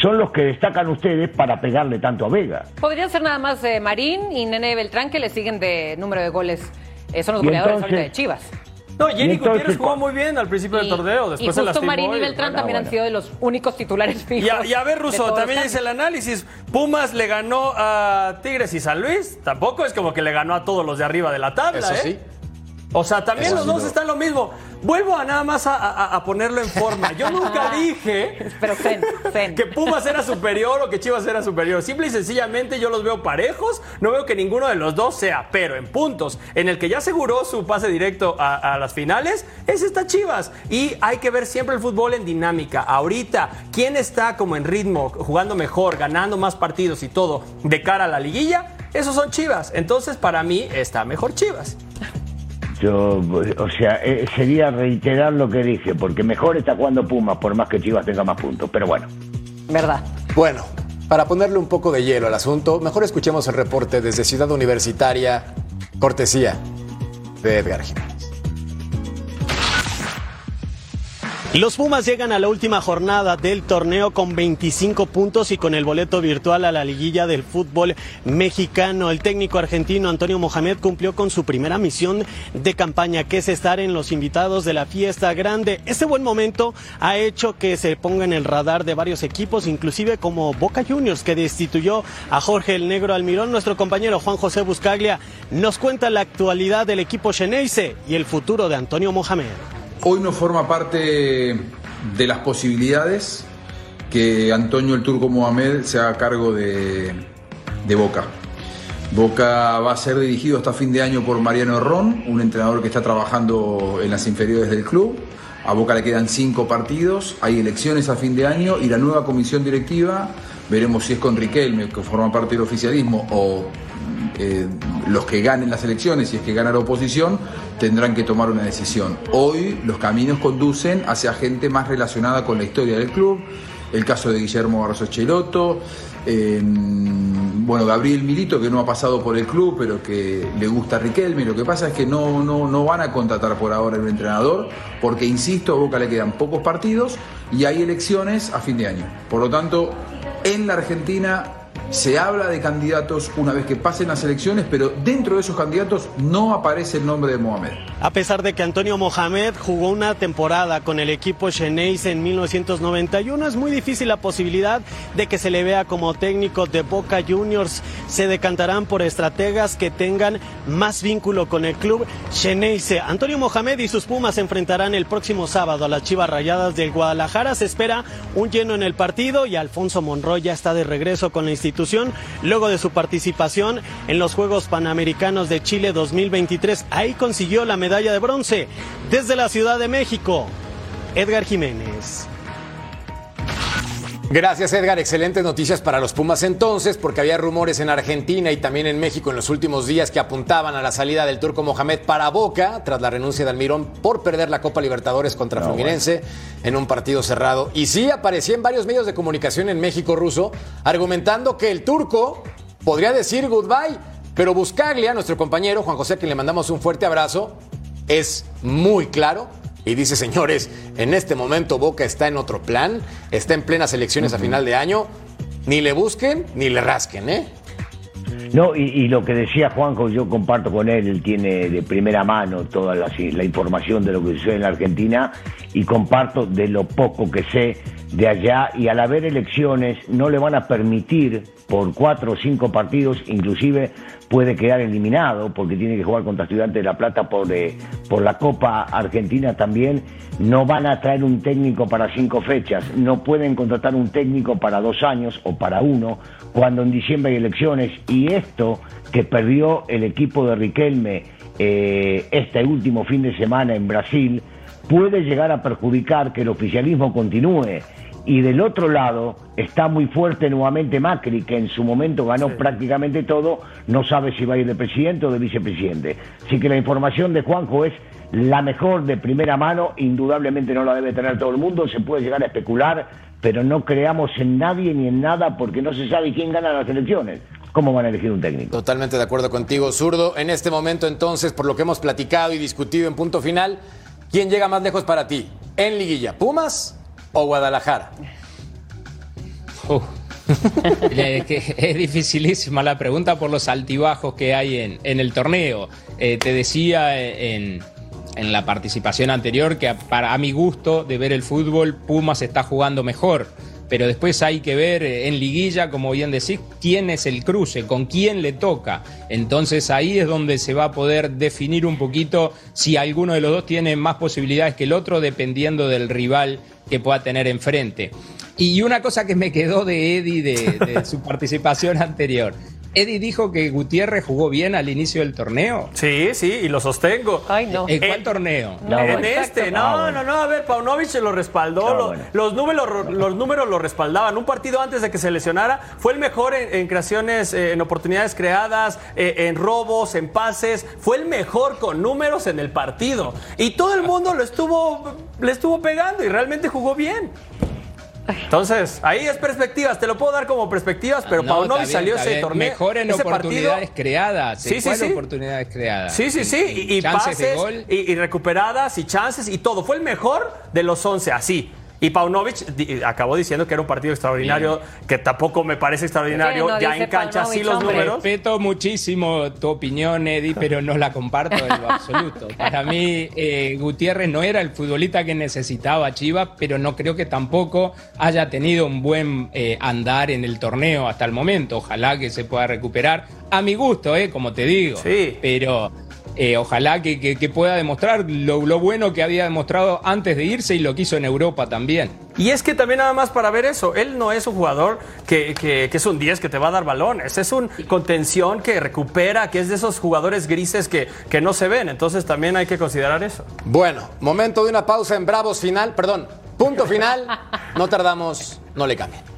son los que destacan ustedes para pegarle tanto a Vega. Podría ser nada más eh, Marín y Nene Beltrán que le siguen de número de goles. Eh, son los goleadores de Chivas. No, Jenny Gutiérrez jugó muy bien al principio del torneo. Después y justo Marín y Beltrán también han sido de los únicos titulares fijos. Y a, ver, Russo, también dice el análisis. Pumas le ganó a Tigres y San Luis. Tampoco es como que le ganó a todos los de arriba de la tabla, Eso ¿eh? sí. O sea, también los dos están lo mismo. Vuelvo a nada más a, ponerlo en forma. Yo nunca dije Pero que Pumas era superior o que Chivas era superior. Simple y sencillamente yo los veo parejos. No veo que ninguno de los dos sea, pero en puntos, en el que ya aseguró su pase directo a, a las finales, es esta Chivas. Y hay que ver siempre el fútbol en dinámica. Ahorita, ¿quién está como en ritmo, jugando mejor, ganando más partidos y todo de cara a la liguilla? Esos son Chivas. Entonces, para mí, está mejor Chivas. Yo, o sea, eh, sería reiterar lo que dije, porque mejor está jugando Pumas, por más que Chivas tenga más puntos, pero bueno. ¿Verdad? Bueno, para ponerle un poco de hielo al asunto, mejor escuchemos el reporte desde Ciudad Universitaria, cortesía de Edgar Jiménez. Los Pumas llegan a la última jornada del torneo con 25 puntos y con el boleto virtual a la liguilla del fútbol mexicano. El técnico argentino Antonio Mohamed cumplió con su primera misión de campaña, que es estar en los invitados de la fiesta grande. Este buen momento ha hecho que se ponga en el radar de varios equipos, inclusive como Boca Juniors, que destituyó a Jorge el Negro Almirón. Nuestro compañero Juan José Buscaglia nos cuenta la actualidad del equipo Xeneize y el futuro de Antonio Mohamed. Hoy no forma parte de las posibilidades que Antonio el Turco Mohamed se haga cargo de, Boca. Boca va a ser dirigido hasta fin de año por Mariano Ron, un entrenador que está trabajando en las inferiores del club. A Boca le quedan cinco partidos, hay elecciones a fin de año y la nueva comisión directiva, veremos si es con Riquelme, que forma parte del oficialismo, o eh, los que ganen las elecciones, si es que gana la oposición, tendrán que tomar una decisión. Hoy los caminos conducen hacia gente más relacionada con la historia del club, el caso de Guillermo Barroso Cheloto, bueno, Gabriel Milito, que no ha pasado por el club, pero que le gusta a Riquelme. Lo que pasa es que no, no, no van a contratar por ahora un entrenador, porque, insisto, a Boca le quedan pocos partidos y hay elecciones a fin de año. Por lo tanto, en la Argentina se habla de candidatos una vez que pasen las elecciones, pero dentro de esos candidatos no aparece el nombre de Mohamed. A pesar de que Antonio Mohamed jugó una temporada con el equipo Xeneize en 1991, es muy difícil la posibilidad de que se le vea como técnico de Boca Juniors. Se decantarán por estrategas que tengan más vínculo con el club Xeneize. Antonio Mohamed y sus Pumas se enfrentarán el próximo sábado a las Chivas Rayadas del Guadalajara. Se espera un lleno en el partido y Alfonso Monroy ya está de regreso con la institución luego de su participación en los Juegos Panamericanos de Chile 2023. Ahí consiguió la medalla de bronce desde la Ciudad de México. Edgar Jiménez. Gracias Edgar, excelentes noticias para los Pumas entonces, porque había rumores en Argentina y también en México en los últimos días que apuntaban a la salida del turco Mohamed para Boca tras la renuncia de Almirón por perder la Copa Libertadores contra Fluminense en un partido cerrado. Y sí aparecía en varios medios de comunicación en México ruso argumentando que el turco podría decir goodbye, pero Buscaglia, nuestro compañero Juan José, a quien le mandamos un fuerte abrazo, es muy claro y dice, señores, en este momento Boca está en otro plan, está en plenas elecciones a final de año, ni le busquen ni le rasquen, ¿eh? No, y, lo que decía Juanjo, yo comparto con él, él tiene de primera mano toda la, la, información de lo que sucede en la Argentina y comparto de lo poco que sé de allá y al haber elecciones no le van a permitir por cuatro o cinco partidos, inclusive puede quedar eliminado porque tiene que jugar contra Estudiantes de La Plata por, eh, por la Copa Argentina también. No van a traer un técnico para cinco fechas, no pueden contratar un técnico para dos años o para uno, cuando en diciembre hay elecciones. Y esto que perdió el equipo de Riquelme eh, este último fin de semana en Brasil puede llegar a perjudicar que el oficialismo continúe y del otro lado está muy fuerte nuevamente Macri, que en su momento ganó prácticamente todo, no sabe si va a ir de presidente o de vicepresidente. Así que la información de Juanjo es la mejor de primera mano, indudablemente no la debe tener todo el mundo, se puede llegar a especular, pero no creamos en nadie ni en nada porque no se sabe quién gana las elecciones. ¿Cómo van a elegir un técnico? Totalmente de acuerdo contigo, Zurdo. En este momento, entonces, por lo que hemos platicado y discutido en punto final, ¿quién llega más lejos para ti? ¿En liguilla? ¿Pumas o Guadalajara? es dificilísima la pregunta por los altibajos que hay en, en el torneo. Eh, te decía en, en, la participación anterior que para a mi gusto de ver el fútbol, Pumas está jugando mejor. Pero después hay que ver eh, en liguilla, como bien decís, quién es el cruce, con quién le toca. Entonces ahí es donde se va a poder definir un poquito si alguno de los dos tiene más posibilidades que el otro, dependiendo del rival que pueda tener enfrente. Y una cosa que me quedó de Eddie de, su participación anterior. Eddie dijo que Gutiérrez jugó bien al inicio del torneo. Sí, sí, y lo sostengo. Ay, no. ¿En cuál torneo? en este, no, no, no, a ver, Paunovic se lo respaldó, los, números, los números lo respaldaban. Un partido antes de que se lesionara fue el mejor en, creaciones, eh, en oportunidades creadas, eh, en robos, en pases, fue el mejor con números en el partido. Y todo el mundo lo estuvo, le estuvo pegando y realmente jugó bien. Entonces, ahí es perspectivas, te lo puedo dar como perspectivas, pero no, Paunovic salió ese torneo. Mejor en oportunidades creadas. Sí, sí, sí. oportunidades creadas. Sí, sí, sí. Y, pases, Y, y, recuperadas, y chances, y todo. Fue el mejor de los 11, así. Y Paunovic acabó diciendo que era un partido extraordinario, que tampoco me parece extraordinario. ya en cancha sí los números. Respeto muchísimo tu opinión, Eddie, pero no la comparto en lo absoluto. Para mí, eh, Gutiérrez no era el futbolista que necesitaba Chivas, pero no creo que tampoco haya tenido un buen eh, andar en el torneo hasta el momento. Ojalá que se pueda recuperar. A mi gusto, eh, como te digo. Sí. Pero eh, ojalá que, pueda demostrar lo, bueno que había demostrado antes de irse y lo que hizo en Europa también. Y es que también nada más para ver eso, él no es un jugador que, es un 10 que te va a dar balones, es un contención que recupera, que es de esos jugadores grises que, que no se ven, entonces también hay que considerar eso. Bueno, momento de una pausa en Bravos final, perdón, punto final, no tardamos, no le cambien.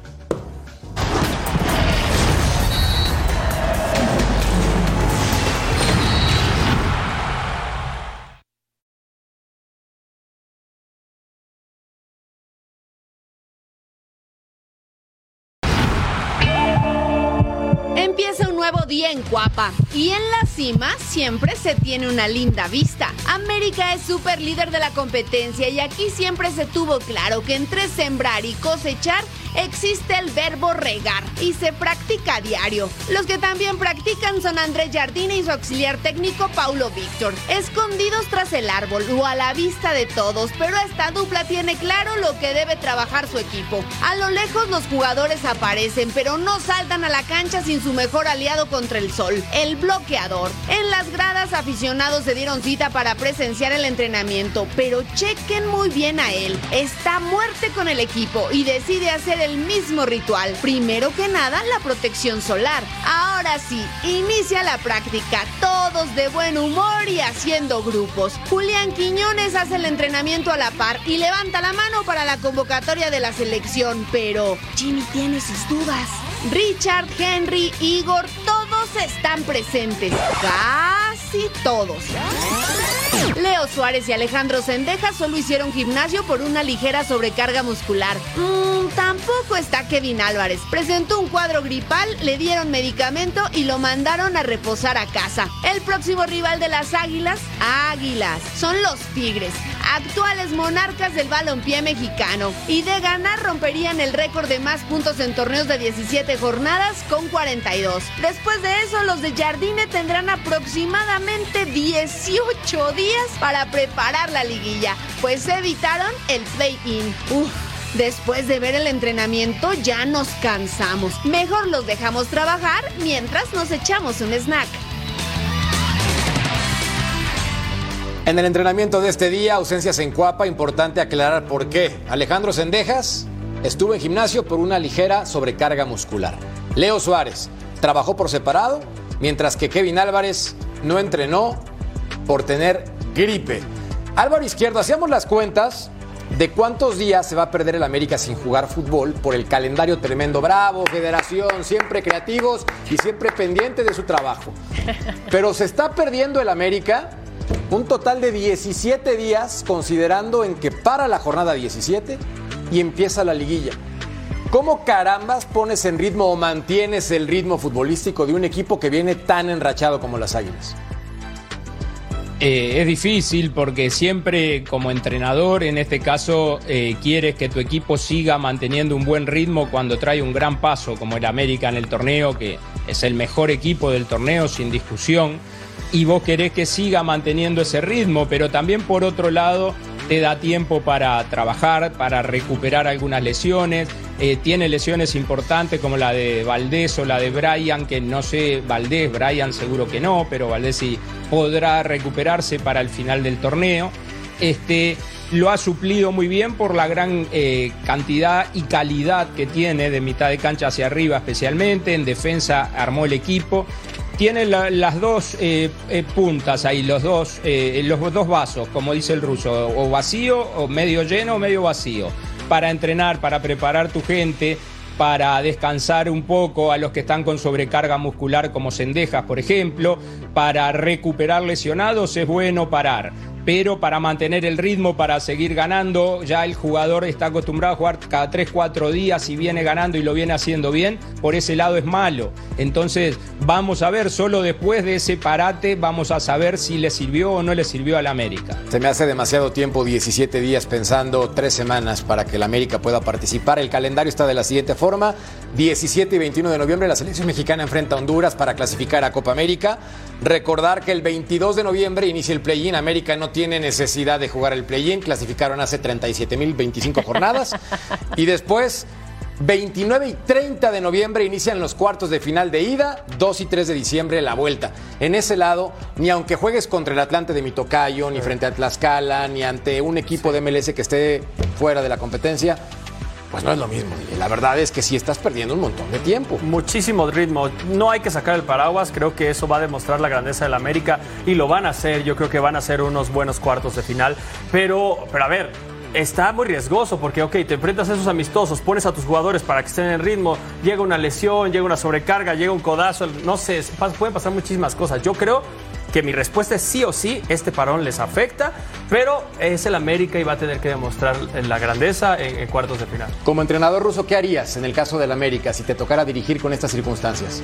empieza día en Cuapa. Y en la cima siempre se tiene una linda vista. América es súper líder de la competencia y aquí siempre se tuvo claro que entre sembrar y cosechar existe el verbo regar y se practica a diario. Los que también practican son Andrés Jardine y su auxiliar técnico Paulo Víctor, escondidos tras el árbol o a la vista de todos, pero esta dupla tiene claro lo que debe trabajar su equipo. A lo lejos los jugadores aparecen, pero no saltan a la cancha sin su mejor aliado contra el sol, el bloqueador. En las gradas aficionados se dieron cita para presenciar el entrenamiento, pero chequen muy bien a él. Está muerte con el equipo y decide hacer el mismo ritual. Primero que nada, la protección solar. Ahora sí, inicia la práctica, todos de buen humor y haciendo grupos. Julián Quiñones hace el entrenamiento a la par y levanta la mano para la convocatoria de la selección, pero Jimmy tiene sus dudas. Richard, Henry, Igor, todos están presentes. Casi todos. Leo Suárez y Alejandro Sendeja solo hicieron gimnasio por una ligera sobrecarga muscular. Mmm, tampoco está Kevin Álvarez. Presentó un cuadro gripal, le dieron medicamento y lo mandaron a reposar a casa. El próximo rival de las Águilas, Águilas, son los Tigres, actuales monarcas del balompié mexicano. Y de ganar romperían el récord de más puntos en torneos de 17 jornadas con 42. Después de eso, los de Jardine tendrán aproximadamente 18 días para preparar la liguilla, pues evitaron el play-in. Después de ver el entrenamiento ya nos cansamos. Mejor los dejamos trabajar mientras nos echamos un snack. En el entrenamiento de este día, ausencias en Cuapa, importante aclarar por qué. Alejandro Sendejas estuvo en gimnasio por una ligera sobrecarga muscular. Leo Suárez trabajó por separado, mientras que Kevin Álvarez no entrenó por tener gripe. Álvaro Izquierdo, hacíamos las cuentas de cuántos días se va a perder el América sin jugar fútbol por el calendario tremendo. Bravo, federación, siempre creativos y siempre pendiente de su trabajo. Pero se está perdiendo el América un total de 17 días, considerando en que para la jornada 17 y empieza la liguilla. ¿Cómo carambas pones en ritmo o mantienes el ritmo futbolístico de un equipo que viene tan enrachado como las Águilas? Eh, es difícil porque siempre como entrenador, en este caso, eh, quieres que tu equipo siga manteniendo un buen ritmo cuando trae un gran paso como el América en el torneo, que es el mejor equipo del torneo sin discusión, y vos querés que siga manteniendo ese ritmo, pero también por otro lado te da tiempo para trabajar, para recuperar algunas lesiones. Eh, tiene lesiones importantes como la de Valdés o la de Brian, que no sé, Valdés, Brian seguro que no, pero Valdés sí podrá recuperarse para el final del torneo. Este, lo ha suplido muy bien por la gran eh, cantidad y calidad que tiene de mitad de cancha hacia arriba especialmente, en defensa armó el equipo tiene las dos eh, eh, puntas ahí, los dos, eh, los dos vasos, como dice el ruso, o vacío, o medio lleno, o medio vacío, para entrenar, para preparar tu gente, para descansar un poco a los que están con sobrecarga muscular como Cendejas, por ejemplo, para recuperar lesionados es bueno parar pero para mantener el ritmo, para seguir ganando, ya el jugador está acostumbrado a jugar cada 3, 4 días y viene ganando y lo viene haciendo bien, por ese lado es malo. Entonces vamos a ver, solo después de ese parate vamos a saber si le sirvió o no le sirvió al América. Se me hace demasiado tiempo, 17 días pensando, 3 semanas para que el América pueda participar. El calendario está de la siguiente forma, 17 y 21 de noviembre la selección mexicana enfrenta a Honduras para clasificar a Copa América. Recordar que el 22 de noviembre inicia el play-in, América no tiene necesidad de jugar el play-in, clasificaron hace 37.025 jornadas. y después, 29 y 30 de noviembre inician los cuartos de final de ida, 2 y 3 de diciembre la vuelta. En ese lado, ni aunque juegues contra el Atlante de Mitocayo, ni frente a Tlaxcala, ni ante un equipo de MLS que esté fuera de la competencia, pues no es lo mismo. La verdad es que sí estás perdiendo un montón de tiempo. Muchísimo ritmo. No hay que sacar el paraguas. Creo que eso va a demostrar la grandeza del América y lo van a hacer. Yo creo que van a ser unos buenos cuartos de final. Pero, pero a ver, está muy riesgoso porque, ok, te enfrentas a esos amistosos, pones a tus jugadores para que estén en ritmo, llega una lesión, llega una sobrecarga, llega un codazo, no sé, pueden pasar muchísimas cosas. Yo creo que mi respuesta es sí o sí, este parón les afecta, pero es el América y va a tener que demostrar la grandeza en, cuartos de final. Como entrenador ruso, ¿qué harías en el caso del América si te tocara dirigir con estas circunstancias?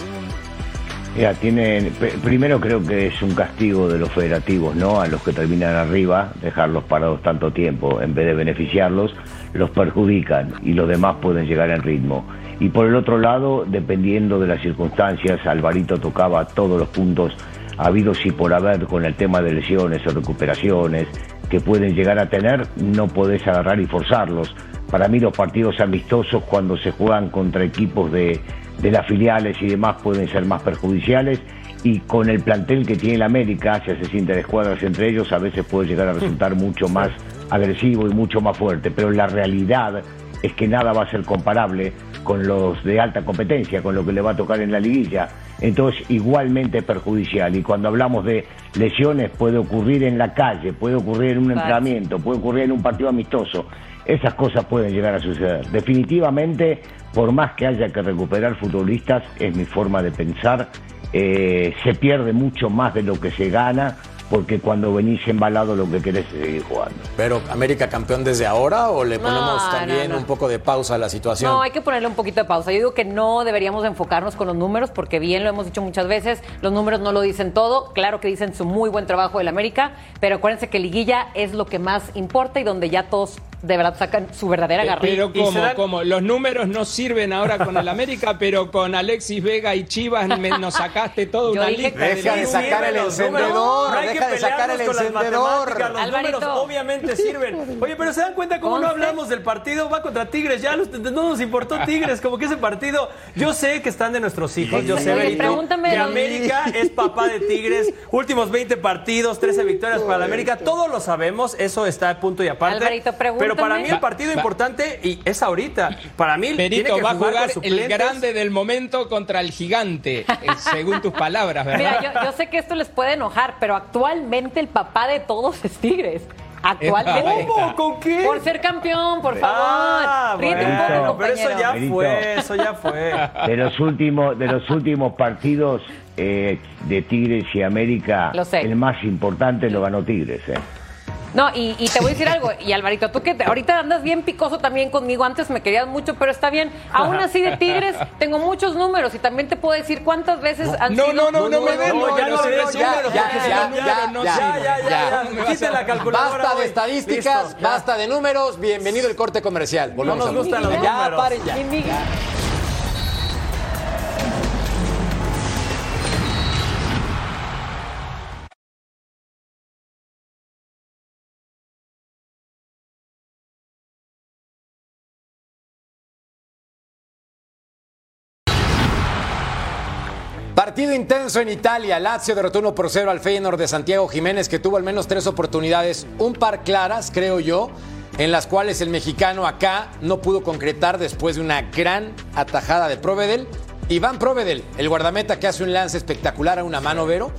Ya, tienen, primero creo que es un castigo de los federativos, ¿no? A los que terminan arriba, dejarlos parados tanto tiempo, en vez de beneficiarlos, los perjudican y los demás pueden llegar en ritmo. Y por el otro lado, dependiendo de las circunstancias, Alvarito tocaba todos los puntos ha habido sí por haber con el tema de lesiones o recuperaciones que pueden llegar a tener, no podés agarrar y forzarlos. Para mí los partidos amistosos cuando se juegan contra equipos de, de las filiales y demás pueden ser más perjudiciales y con el plantel que tiene el América, si hace interescuadras entre ellos, a veces puede llegar a resultar mucho más agresivo y mucho más fuerte. Pero la realidad es que nada va a ser comparable con los de alta competencia, con lo que le va a tocar en la liguilla. Entonces, igualmente perjudicial. Y cuando hablamos de lesiones, puede ocurrir en la calle, puede ocurrir en un entrenamiento, puede ocurrir en un partido amistoso. Esas cosas pueden llegar a suceder. Definitivamente, por más que haya que recuperar futbolistas, es mi forma de pensar, eh, se pierde mucho más de lo que se gana porque cuando venís embalado lo que querés es seguir jugando. Pero América campeón desde ahora o le ponemos también un poco de pausa a la situación? No, hay que ponerle un poquito de pausa. Yo digo que no deberíamos enfocarnos con los números porque bien lo hemos dicho muchas veces, los números no lo dicen todo, claro que dicen su muy buen trabajo del América, pero acuérdense que liguilla es lo que más importa y donde ya todos de verdad sacan su verdadera garra. Pero como, dan- como los números no sirven ahora con el América, pero con Alexis Vega y Chivas me- nos sacaste toda Yo una lista. Deja de sí sacar el encendedor, No hay que deja de sacar el pelearnos con las encendedor. matemáticas, Los Alvarito. números obviamente sirven. Oye, pero ¿se dan cuenta cómo no hablamos del partido? Va contra Tigres, ya los- no nos importó Tigres, como que ese partido, yo sé que están de nuestros hijos, yo sé, pregúntame que de- América es papá de Tigres, últimos 20 partidos, 13 victorias para la América, todos lo sabemos, eso está a punto y aparte. Alvarito, pregúntame. Pero para mí el partido va- importante y es ahorita. Para mí tiene Benito que va a jugar, el grande del momento contra el gigante, eh, según tus palabras, ¿verdad? Mira, yo, yo sé que esto les puede enojar, pero actualmente el papá de todos es Tigres. Actualmente. ¿Cómo? ¿Con qué? Por ser campeón, por favor. Ah, Ríete un poco, pero eso ya fue, eso ya fue. De los últimos, de los últimos partidos eh, de Tigres y América, Lo sé. el más importante lo ganó Tigres. ¿eh? No, y, y te voy a decir algo, y Alvarito, tú que te- ahorita andas bien picoso también conmigo, antes me querías mucho, pero está bien. Aún así de Tigres tengo muchos números y también te puedo decir cuántas veces han No, sido... no, no, no me no, ya números, no, no, ya, ya, ya, ya, no ya, ya, ya, ya. ¿Cómo me vas Quiten a- la calculadora. Basta de estadísticas, ya. basta de números. Bienvenido el corte comercial. Volvemos nos a gustan los Ya, números. paren ya. Partido intenso en Italia. Lazio derrotó 1 por 0 al Feyenoord de Santiago Jiménez, que tuvo al menos tres oportunidades, un par claras, creo yo, en las cuales el mexicano acá no pudo concretar después de una gran atajada de Provedel. Iván Provedel, el guardameta que hace un lance espectacular a una mano, Vero.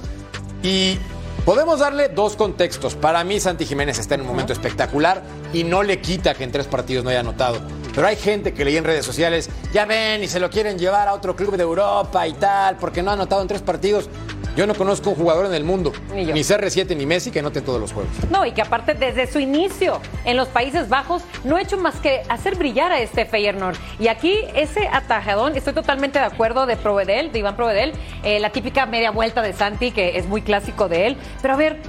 Y podemos darle dos contextos. Para mí, Santi Jiménez está en un momento espectacular y no le quita que en tres partidos no haya anotado. Pero hay gente que leí en redes sociales, ya ven y se lo quieren llevar a otro club de Europa y tal, porque no ha anotado en tres partidos. Yo no conozco un jugador en el mundo, Ni yo. ni CR7 ni Messi, que anote en todos los juegos. No, y que aparte desde su inicio en los Países Bajos no ha hecho más que hacer brillar a este Feyenoord. Y aquí ese atajadón, estoy totalmente de acuerdo de Provedel, de Iván Provedel, eh, la típica media vuelta de Santi, que es muy clásico de él. Pero a ver,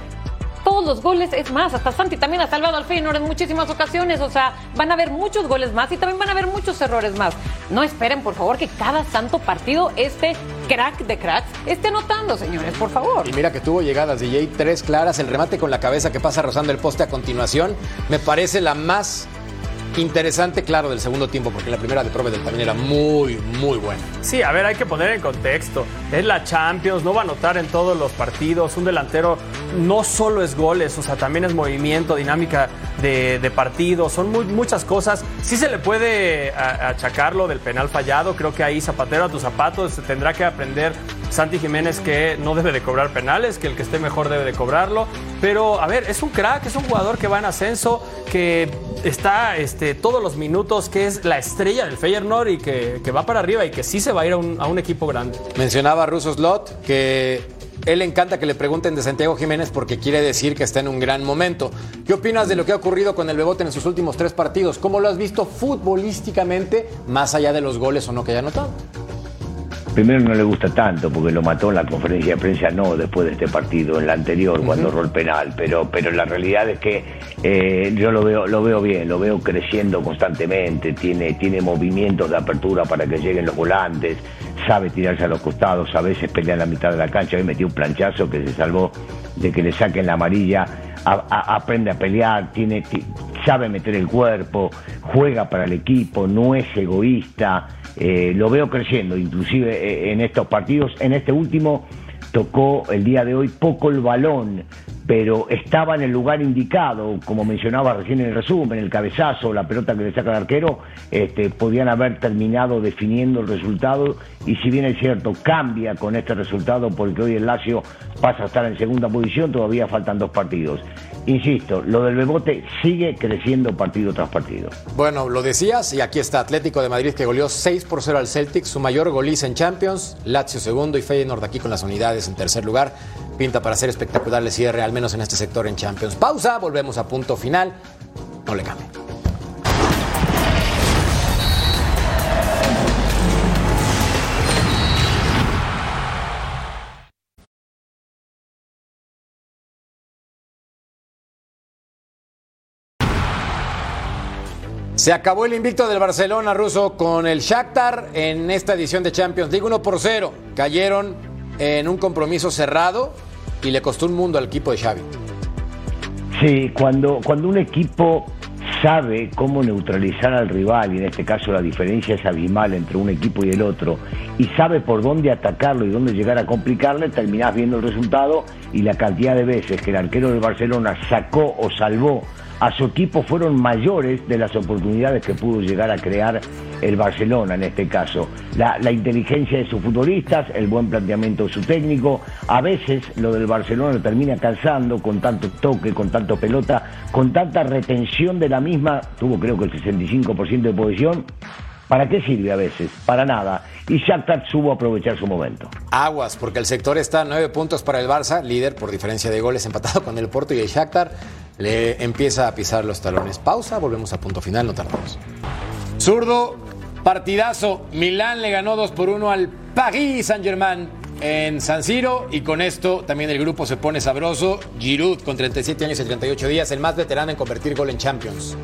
todos los goles, es más, hasta Santi también ha salvado al Feyenoord en muchísimas ocasiones, o sea, van a haber muchos goles más y también van a haber muchos errores más. No esperen, por favor, que cada santo partido este crack de cracks esté anotando, señores, por favor. Y mira que tuvo llegadas DJ, tres claras, el remate con la cabeza que pasa rozando el poste a continuación, me parece la más interesante, claro, del segundo tiempo, porque la primera de Provedel también era muy, muy buena. Sí, a ver, hay que poner en contexto. Es la Champions, no va a anotar en todos los partidos. Un delantero no solo es goles, o sea, también es movimiento, dinámica de, de partido. Son muchas cosas. Sí se le puede a- achacarlo del penal fallado. Creo que ahí zapatero a tus zapatos tendrá que aprender Santi Jiménez que no debe de cobrar penales, que el que esté mejor debe de cobrarlo. Pero, a ver, es un crack, es un jugador que va en ascenso, que está este, todos los minutos, que es la estrella del Feyenoord y que, que va para arriba y que sí se va a ir a un, a un equipo grande. Mencionaba Russo Slot que él encanta que le pregunten de Santiago Jiménez porque quiere decir que está en un gran momento. ¿Qué opinas de lo que ha ocurrido con el Bebote en sus últimos tres partidos? ¿Cómo lo has visto futbolísticamente, más allá de los goles o no que haya anotado? Primero no le gusta tanto porque lo mató en la conferencia de prensa, no después de este partido, en la anterior, cuando erró el penal, pero, pero la realidad es que eh, yo lo veo, lo veo bien, lo veo creciendo constantemente, tiene, tiene movimientos de apertura para que lleguen los volantes, sabe tirarse a los costados, a veces pelea en la mitad de la cancha, hoy metió un planchazo que se salvó de que le saquen la amarilla, aprende a pelear, tiene, ti- sabe meter el cuerpo, juega para el equipo, no es egoísta, eh, lo veo creciendo, inclusive eh, en estos partidos, en este último tocó el día de hoy poco el balón, pero estaba en el lugar indicado, como mencionaba recién en el resumen, el cabezazo, la pelota que le saca el arquero, este, podían haber terminado definiendo el resultado y si bien es cierto, cambia con este resultado porque hoy el Lazio pasa a estar en segunda posición, todavía faltan dos partidos. Insisto, lo del Bebote sigue creciendo partido tras partido. Bueno, lo decías, y aquí está Atlético de Madrid que goleó 6 por 0 al Celtic, su mayor goliza en Champions, Lazio segundo y Feyenoord aquí con las unidades en tercer lugar. Pinta para ser espectacular el cierre, menos en este sector en Champions. Pausa, volvemos a punto final. No le cambie. Se acabó el invicto del Barcelona ruso con el Shakhtar en esta edición de Champions League 1 por 0. Cayeron en un compromiso cerrado y le costó un mundo al equipo de Xavi. Sí, cuando, cuando un equipo sabe cómo neutralizar al rival, y en este caso la diferencia es abismal entre un equipo y el otro, y sabe por dónde atacarlo y dónde llegar a complicarle, terminás viendo el resultado y la cantidad de veces que el arquero del Barcelona sacó o salvó a su equipo fueron mayores de las oportunidades que pudo llegar a crear el Barcelona en este caso. La, inteligencia de sus futbolistas, el buen planteamiento de su técnico, a veces lo del Barcelona lo termina cansando con tanto toque, con tanto pelota, con tanta retención de la misma, tuvo creo que el 65% de posición. ¿Para qué sirve a veces? Para nada. Y Shakhtar supo aprovechar su momento. Aguas, porque el sector está a nueve puntos para el Barça, líder por diferencia de goles, empatado con el Porto y el Shakhtar le empieza a pisar los talones. Pausa, volvemos a punto final, no tardamos. Zurdo, partidazo. Milán le ganó 2 por 1 al Paris Saint-Germain en San Siro y con esto también el grupo se pone sabroso. Giroud con 37 años y 38 días, el más veterano en convertir gol en Champions.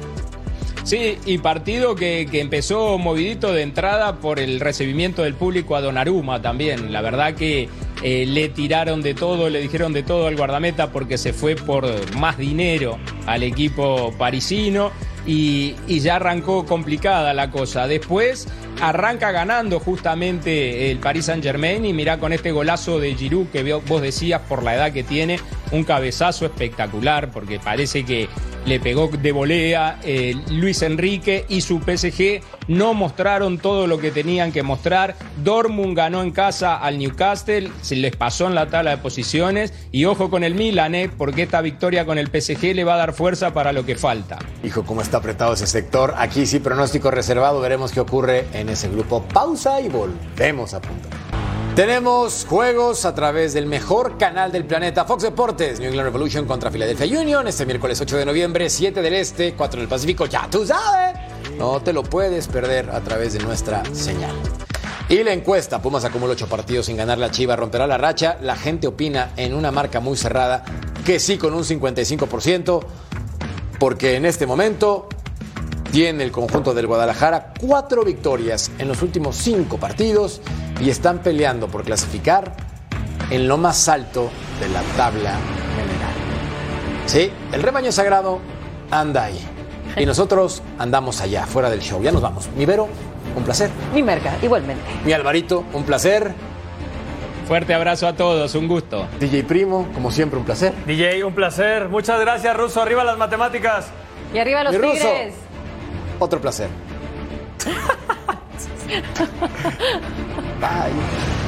Sí, y partido que, que, empezó movidito de entrada por el recibimiento del público a Donnarumma también. La verdad que eh, le tiraron de todo, le dijeron de todo al guardameta porque se fue por más dinero al equipo parisino. Y, y, ya arrancó complicada la cosa. Después arranca ganando justamente el Paris Saint Germain y mirá con este golazo de Giroud que vos decías por la edad que tiene, un cabezazo espectacular porque parece que le pegó de volea eh, Luis Enrique y su PSG no mostraron todo lo que tenían que mostrar. Dortmund ganó en casa al Newcastle, se les pasó en la tabla de posiciones y ojo con el Milan, eh, porque esta victoria con el PSG le va a dar fuerza para lo que falta. Hijo, cómo está apretado ese sector. Aquí sí, pronóstico reservado. Veremos qué ocurre en ese grupo. Pausa y volvemos a punto. Tenemos juegos a través del mejor canal del planeta, Fox Deportes, New England Revolution contra Philadelphia Union, este miércoles 8 de noviembre, 7 del Este, 4 del Pacífico, ya tú sabes. No te lo puedes perder a través de nuestra señal. Y la encuesta, Pumas acumula 8 partidos sin ganar la Chiva, romperá la racha. La gente opina en una marca muy cerrada que sí con un 55%, porque en este momento tiene el conjunto del Guadalajara cuatro victorias en los últimos cinco partidos y están peleando por clasificar en lo más alto de la tabla general. Sí, el rebaño sagrado anda ahí. Y nosotros andamos allá, fuera del show. Ya nos vamos. Mi Vero, un placer. Mi Merca, igualmente. Mi Alvarito, un placer. Fuerte abrazo a todos, un gusto. DJ Primo, como siempre, un placer. DJ, un placer. Muchas gracias, Ruso. Arriba las matemáticas. Y arriba los Mi Ruso. tigres. Otro placer. Bye.